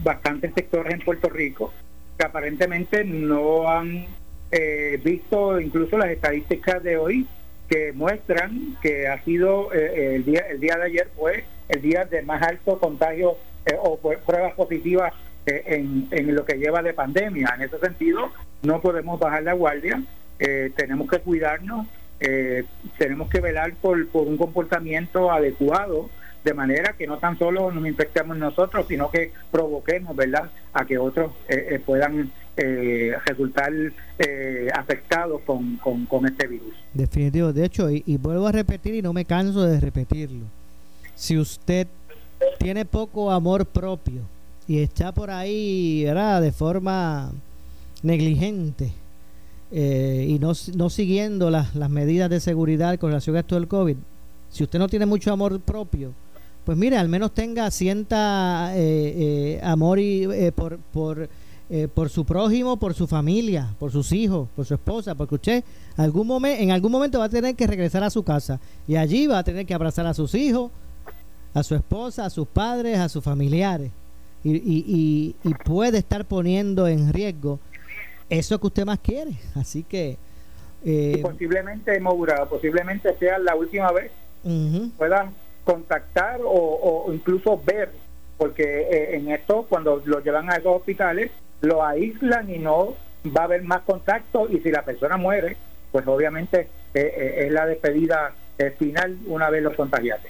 bastantes sectores en Puerto Rico que aparentemente no han eh, visto incluso las estadísticas de hoy que muestran que ha sido eh, el día el día de ayer fue el día de más alto contagio o pruebas positivas en, en lo que lleva de pandemia. En ese sentido, no podemos bajar la guardia eh, tenemos que cuidarnos, eh, tenemos que velar por, por un comportamiento adecuado, de manera que no tan solo nos infectemos nosotros, sino que provoquemos, ¿verdad?, a que otros eh, puedan resultar afectados con, con, este virus. Definitivo, de hecho, y, y vuelvo a repetir y no me canso de repetirlo, si usted tiene poco amor propio y está por ahí, ¿verdad?, de forma negligente, eh, y no, no siguiendo las, las medidas de seguridad con relación a esto del COVID, si usted no tiene mucho amor propio, pues mire, al menos tenga sienta eh, eh, amor y, por, por, por su prójimo, por su familia, por sus hijos, por su esposa, porque usted algún momento, en algún momento va a tener que regresar a su casa y allí va a tener que abrazar a sus hijos, a su esposa, a sus padres, a sus familiares. Y, y, y puede estar poniendo en riesgo eso que usted más quiere. Así que... Eh, posiblemente, Moura, posiblemente sea la última vez puedan contactar o, incluso ver, porque eh, en esto, cuando lo llevan a esos hospitales, lo aíslan y no va a haber más contacto y si la persona muere, pues obviamente eh, es la despedida final una vez los contagiaste.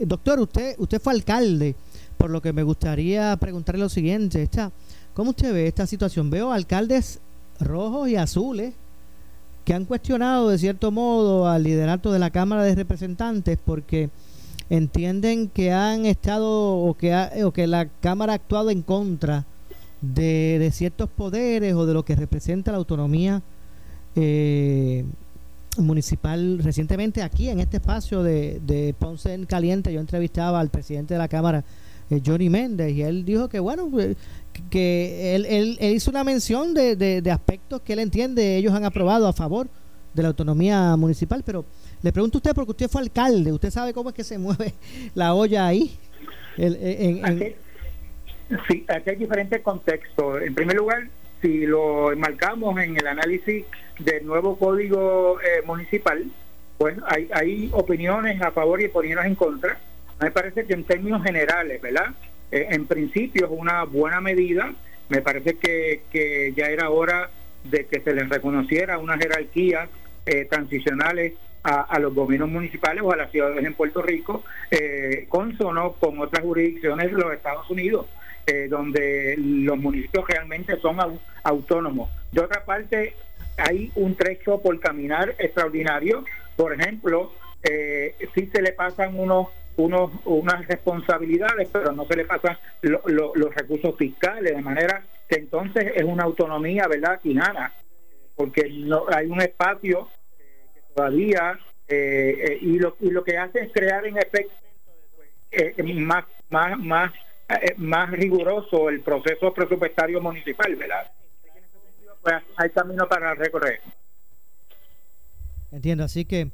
doctor, usted, usted fue alcalde, por lo que me gustaría preguntarle lo siguiente, está ¿Cómo usted ve esta situación? Veo alcaldes rojos y azules que han cuestionado de cierto modo al liderato de la Cámara de Representantes porque entienden que han estado o que, o que la Cámara ha actuado en contra de, ciertos poderes o de lo que representa la autonomía eh, municipal. Recientemente aquí en este espacio de, de Ponce en Caliente yo entrevistaba al presidente de la Cámara, eh, Johnny Méndez, y él dijo que bueno, pues, que él, él, hizo una mención de, de, aspectos que él entiende ellos han aprobado a favor de la autonomía municipal, pero le pregunto a usted porque usted fue alcalde, usted sabe cómo es que se mueve la olla ahí. Aquí, sí, aquí hay diferentes contextos. En primer lugar, si lo enmarcamos en el análisis del nuevo código eh, municipal, pues hay, hay opiniones a favor y opiniones en contra. Me parece que en términos generales, ¿verdad? Eh, en principio es una buena medida. Me parece que, que ya era hora de que se les reconociera una jerarquía eh, transicionales a, los gobiernos municipales o a las ciudades en Puerto Rico, eh, consono con otras jurisdicciones de los Estados Unidos, eh, donde los municipios realmente son autónomos. De otra parte, hay un trecho por caminar extraordinario. Por ejemplo, si se le pasan unos unos, unas responsabilidades, pero no se le pasan los recursos fiscales, de manera que entonces es una autonomía, ¿verdad?, quinana, porque no hay un espacio todavía, eh, eh, y, lo, y lo que hace es crear en efecto eh, más, más, más, más riguroso el proceso presupuestario municipal, ¿verdad? Pues hay camino para recorrer. Entiendo, así que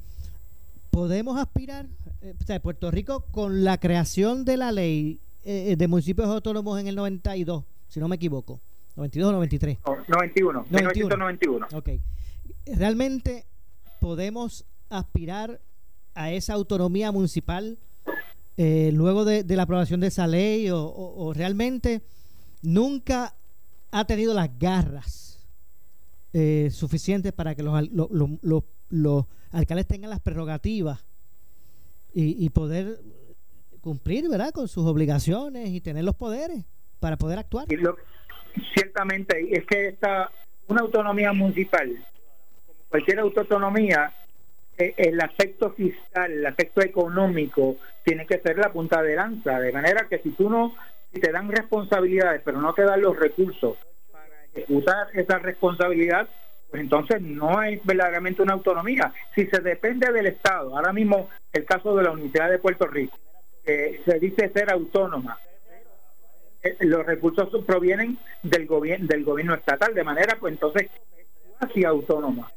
podemos aspirar, eh, o sea, Puerto Rico con la creación de la ley eh, de municipios autónomos en el 92, si no me equivoco, 92 o 93. 91, 1991. Ok. ¿Realmente podemos aspirar a esa autonomía municipal eh, luego de, la aprobación de esa ley o, realmente nunca ha tenido las garras eh, suficientes para que los, los, alcaldes tengan las prerrogativas y, poder cumplir ¿verdad? con sus obligaciones y tener los poderes para poder actuar. ciertamente, es que esta, una autonomía municipal, cualquier autonomía, eh, el aspecto fiscal, el aspecto económico, tiene que ser la punta de lanza, de manera que si tú no, si te dan responsabilidades, pero no te dan los recursos para ejecutar esa responsabilidad, pues entonces no hay verdaderamente una autonomía. Si se depende del Estado, ahora mismo el caso de la Universidad de Puerto Rico, se dice ser autónoma, eh, los recursos provienen del gobierno del gobierno estatal, de manera pues entonces casi autónoma.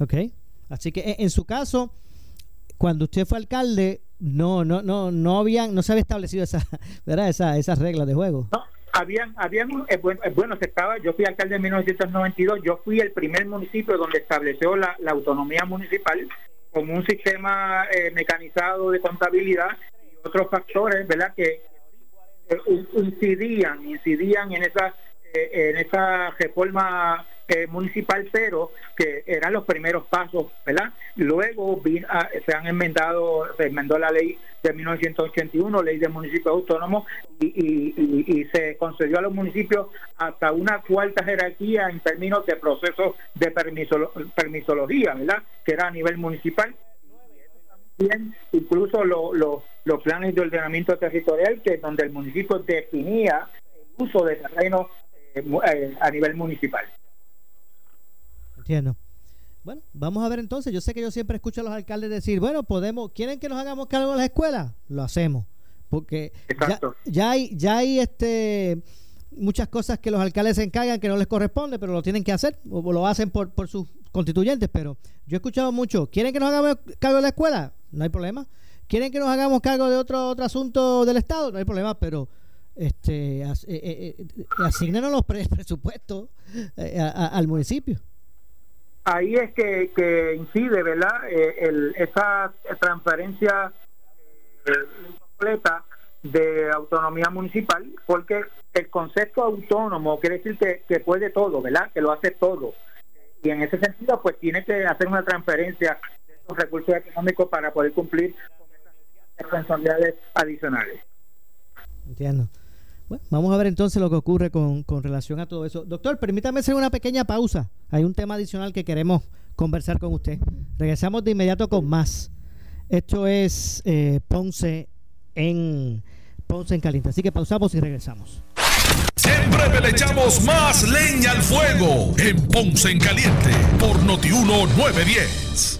Ok. Así que en, su caso, cuando usted fue alcalde, no, no, no, no habían, no se había establecido esa, ¿verdad? Esa, esas reglas de juego. No, habían, habían, eh, eh, bueno, se estaba, yo fui alcalde en 1992, yo fui el primer municipio donde estableció la, autonomía municipal como un sistema eh, mecanizado de contabilidad y otros factores, ¿verdad? Que incidían, incidían en esa, en esa reforma municipal, pero que eran los primeros pasos, ¿verdad? Luego ah, se han enmendado, se enmendó la ley de 1981, ley de municipios autónomos, y, se concedió a los municipios hasta una cuarta jerarquía en términos de procesos de permisología, ¿verdad? Que era a nivel municipal. Bien, incluso los planes de ordenamiento territorial, que donde el municipio definía el uso de terreno eh, eh, a nivel municipal. Bueno, vamos a ver entonces. Yo sé que yo siempre escucho a los alcaldes decir, bueno, podemos, ¿quieren que nos hagamos cargo de las escuelas? Lo hacemos. Porque ya, hay, ya hay este muchas cosas que los alcaldes se encargan que no les corresponde, pero lo tienen que hacer, o lo hacen por, por sus constituyentes. Pero yo he escuchado mucho, ¿quieren que nos hagamos cargo de la escuela? No hay problema. ¿Quieren que nos hagamos cargo de otro, otro asunto del Estado? No hay problema, pero este as, eh, eh, eh los presupuestos eh, al municipio ahí es que, incide, ¿verdad? Eh, esa transferencia eh, completa de autonomía municipal, porque el concepto autónomo quiere decir que, puede todo, ¿verdad? Que lo hace todo. Y en ese sentido, pues tiene que hacer una transferencia de esos recursos económicos para poder cumplir con esas responsabilidades adicionales. Entiendo. Bueno, vamos a ver entonces lo que ocurre con, relación a todo eso. Doctor, permítame hacer una pequeña pausa. Hay un tema adicional que queremos conversar con usted. Regresamos de inmediato con más. Esto es eh, Ponce en Ponce en Caliente. Así que pausamos y regresamos. Siempre le echamos más leña al fuego en Ponce en Caliente por Notiuno 910.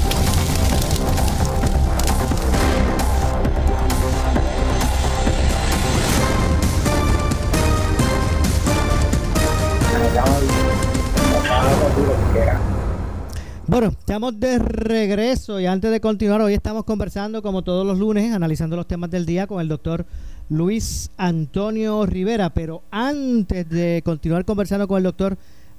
Bueno, estamos de regreso y antes de continuar, hoy estamos conversando como todos los lunes, analizando los temas del día con el doctor Luis Antonio Rivera. Pero antes de continuar conversando con el doctor,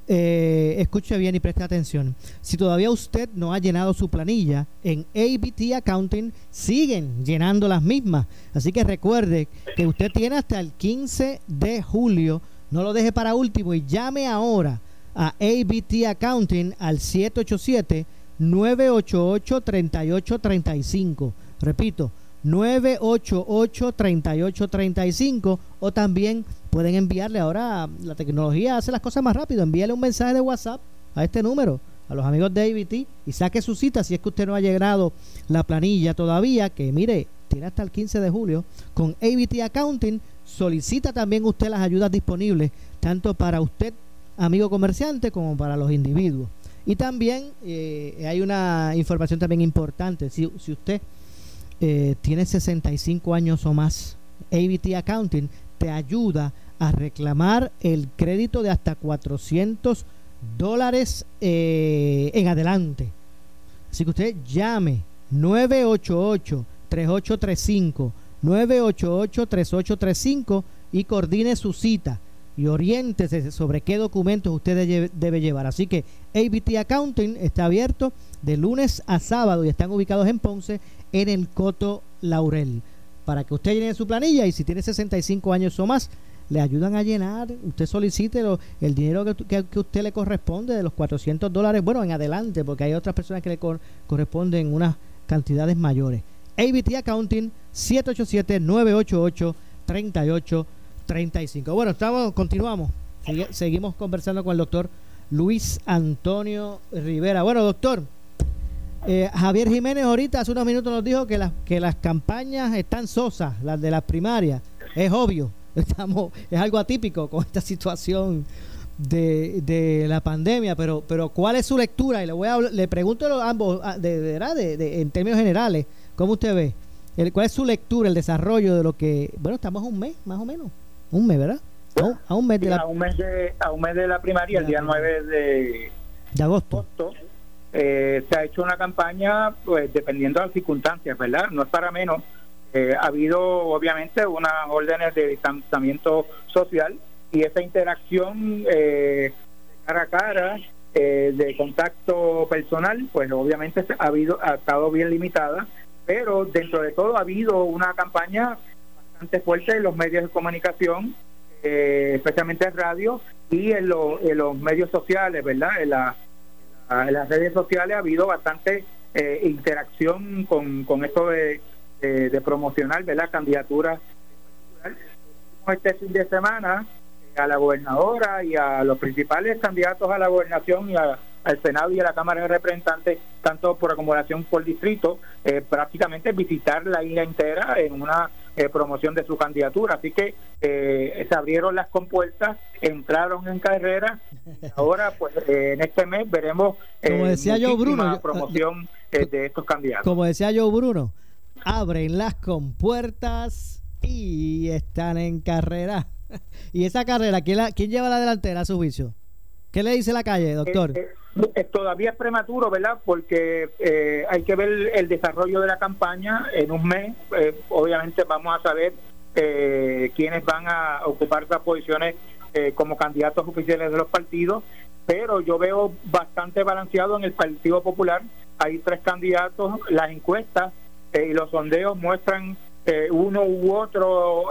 eh, escuche bien y preste atención. Si todavía usted no ha llenado su planilla, en ABT Accounting siguen llenando las mismas. Así que recuerde que usted tiene hasta el 15 de julio. No lo deje para último y llame ahora a ABT Accounting al 787 988 3835 Repito, 988-3835 o también pueden enviarle ahora, la tecnología hace las cosas más rápido, envíale un mensaje de WhatsApp a este número, a los amigos de ABT y saque su cita si es que usted no ha llegado la planilla todavía, que mire, tiene hasta el 15 de julio, con ABT Accounting solicita también usted las ayudas disponibles, tanto para usted, amigo comerciante, como para los individuos. Y también eh, hay una información también importante, si, si usted eh, tienes 65 años o más, ABT Accounting te ayuda a reclamar el crédito de hasta 400 dólares eh, en adelante. Así que usted llame 988-3835, 988-3835 y coordine su cita y oriéntese sobre qué documentos usted debe llevar. Así que ABT Accounting está abierto de lunes a sábado y están ubicados en Ponce en el Coto Laurel. Para que usted llene su planilla y si tiene 65 años o más, le ayudan a llenar, usted solicite el dinero que, que, usted le corresponde de los 400 dólares, bueno, en adelante, porque hay otras personas que le corresponden unas cantidades mayores. ABT Accounting 787-988-3835. Bueno, estamos, continuamos. seguimos conversando con el doctor Luis Antonio Rivera. Bueno, doctor, eh, Javier Jiménez ahorita hace unos minutos nos dijo que, las que las campañas están sosas, las de las primarias. Es obvio, estamos es algo atípico con esta situación de, de la pandemia, pero pero ¿cuál es su lectura? Y le voy a le pregunto a ambos de, de, de, en términos generales, ¿cómo usted ve? El, ¿Cuál es su lectura, el desarrollo de lo que, bueno, estamos un mes, más o menos, un mes, ¿verdad? A un, mes de la a un mes de, a un mes de la primaria, el día 9 de, de agosto eh, se ha hecho una campaña, pues dependiendo de las circunstancias, ¿verdad? No es para menos. Eh, ha habido, obviamente, unas órdenes de distanciamiento social y esa interacción eh, cara a cara, de contacto personal, pues obviamente ha, habido, ha estado bien limitada, pero dentro de todo ha habido una campaña fuerte en los medios de comunicación, especialmente en radio y en, los medios sociales, ¿verdad? En la en las redes sociales ha habido bastante eh, interacción con, con esto de, de, promocionar ¿verdad? candidaturas. Este fin de semana eh, a la gobernadora y a los principales candidatos a la gobernación y al Senado y a la Cámara de Representantes, tanto por acumulación por distrito, eh, prácticamente visitar la isla entera en una eh, promoción de su candidatura. Así que eh, se abrieron las compuertas, entraron en carrera. Ahora, pues en este mes veremos como decía yo, Bruno, promoción de estos candidatos. Como decía yo, Bruno, abren las compuertas y están en carrera. y esa carrera, ¿quién, la, quién lleva la delantera a su juicio? ¿Qué le dice la calle, doctor? Eh, todavía es prematuro, ¿verdad? Porque eh, hay que ver el desarrollo de la campaña en un mes. Eh, obviamente vamos a saber quiénes van a ocupar las posiciones como candidatos oficiales de los partidos, pero yo veo bastante balanceado en el Partido Popular. Hay tres candidatos, las encuestas y los sondeos muestran uno u otro,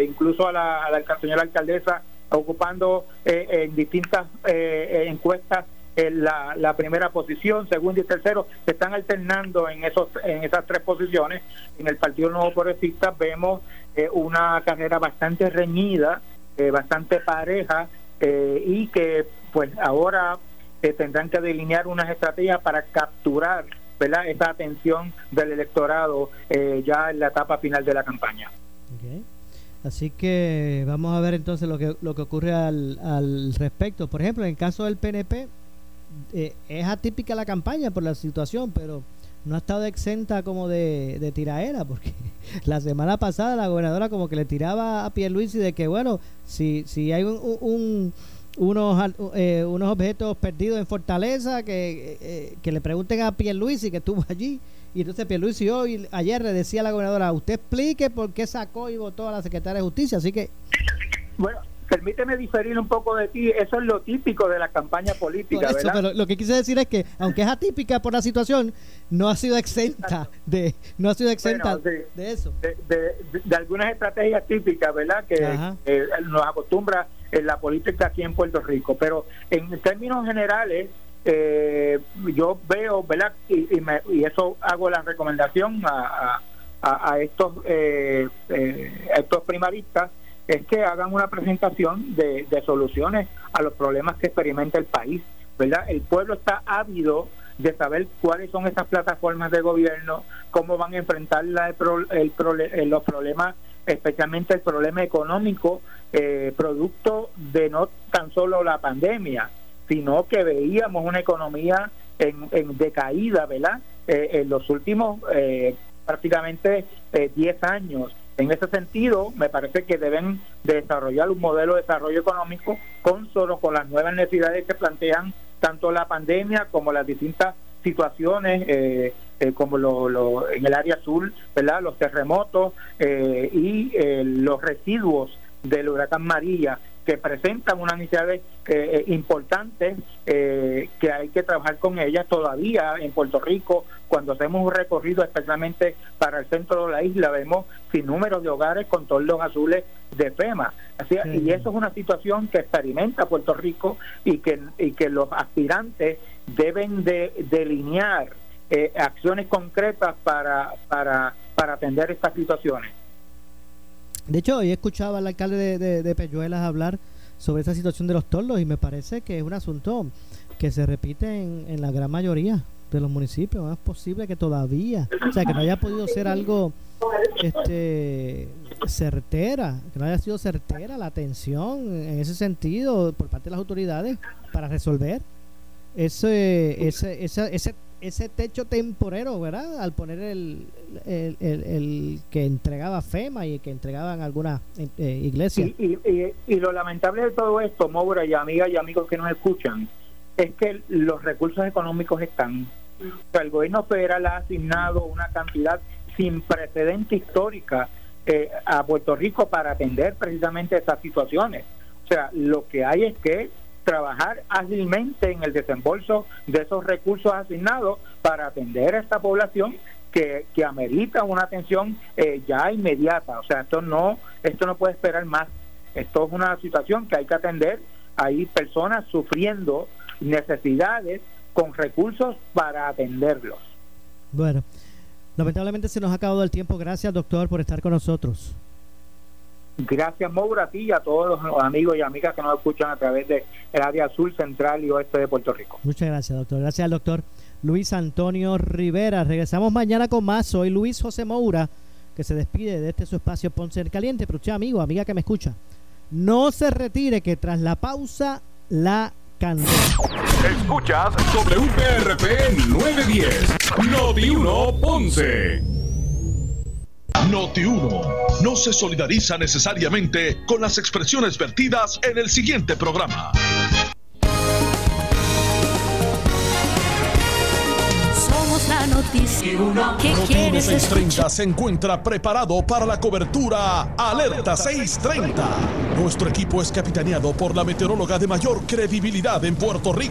incluso a la, a la señora alcaldesa ocupando en distintas encuestas la, la, primera posición, segundo y tercero, se están alternando en esos en esas tres posiciones. En el Partido Nuevo Progresista vemos eh, una carrera bastante reñida, eh, bastante pareja eh, y que pues ahora tendrán que delinear unas estrategias para capturar ¿verdad? esa atención del electorado ya en la etapa final de la campaña. Así que vamos a ver entonces lo que, lo que ocurre al, al respecto. Por ejemplo, en el caso del PNP, eh, es atípica la campaña por la situación, pero no ha estado exenta como de, de tiraera, porque la semana pasada la gobernadora como que le tiraba a Pierluisi de que, bueno, si, si hay un, unos, eh, unos objetos perdidos en Fortaleza, que, eh, que le pregunten a Pierluisi que estuvo allí. Y entonces Pierluisi hoy, ayer le decía a la gobernadora, usted explique por qué sacó y votó a la secretaria de Justicia. Así que... Bueno, permíteme diferir un poco de ti, eso es lo típico de la campaña política, Pero lo que quise decir es que, aunque es atípica por la situación, no ha sido exenta de no ha sido exenta de, eso. De, algunas estrategias típicas, ¿verdad? Que nos acostumbra en la política aquí en Puerto Rico. Pero en términos generales, eh, yo veo, ¿verdad? Y, y, eso hago la recomendación a, a, estos, eh, eh, estos primaristas es que hagan una presentación de, soluciones a los problemas que experimenta el país. ¿verdad? El pueblo está ávido de saber cuáles son esas plataformas de gobierno, cómo van a enfrentar la, el, los problemas, especialmente el problema económico, producto de no tan solo la pandemia, sino que veíamos una economía en, en decaída, ¿verdad? Eh, en los últimos eh, prácticamente 10 eh, años. En ese sentido, me parece que deben desarrollar un modelo de desarrollo económico con solo con las nuevas necesidades que plantean tanto la pandemia como las distintas situaciones como lo, en el área azul, ¿verdad? los terremotos y los residuos del huracán María que presentan unas necesidades eh, eh, importantes eh, que hay que trabajar con ellas todavía en Puerto Rico. Cuando hacemos un recorrido especialmente para el centro de la isla, vemos sin números de hogares con todos los azules de FEMA. Así, Y eso es una situación que experimenta Puerto Rico y que, y que los aspirantes deben de delinear acciones concretas para, para, para atender estas situaciones. De hecho, hoy escuchaba al alcalde de, de, Peñuelas hablar sobre esa situación de los tordos y me parece que es un asunto que se repite en, la gran mayoría de los municipios. Es posible que todavía, o sea, que no haya podido ser algo este certera, que no haya sido certera la atención en ese sentido por parte de las autoridades para resolver ese ese ese, ese ese techo temporero, ¿verdad? Al poner el, el, el, que entregaba FEMA y que entregaban algunas eh, iglesias. Y, y, lo lamentable de todo esto, Moura y amigas y amigos que nos escuchan, es que los recursos económicos están. el gobierno federal ha asignado una cantidad sin precedente histórica eh, a Puerto Rico para atender precisamente esas situaciones. O sea, lo que hay es que trabajar ágilmente en el desembolso de esos recursos asignados para atender a esta población que, que amerita una atención eh, ya inmediata. O sea, esto no, esto no puede esperar más. Esto es una situación que hay que atender. Hay personas sufriendo necesidades con recursos para atenderlos. Bueno, lamentablemente se nos ha acabado el tiempo. Gracias, doctor, por estar con nosotros. Gracias, Moura, a ti y a todos los amigos y amigas que nos escuchan a través del área sur, central y oeste de Puerto Rico. Muchas gracias, doctor. Gracias al doctor Luis Antonio Rivera. Regresamos mañana con más. Soy Luis José Moura, que se despide de este su espacio Ponce en Caliente. Pero usted, amigo, amiga que me escucha, no se retire, que tras la pausa, la candela. Escuchas WPRP 910, Noti 1 Ponce. Noti 1 no se solidariza necesariamente con las expresiones vertidas en el siguiente programa. Somos la noticia que Noti quieres 630 se encuentra preparado para la cobertura Alerta 630. Nuestro equipo es capitaneado por la meteoróloga de mayor credibilidad en Puerto Rico.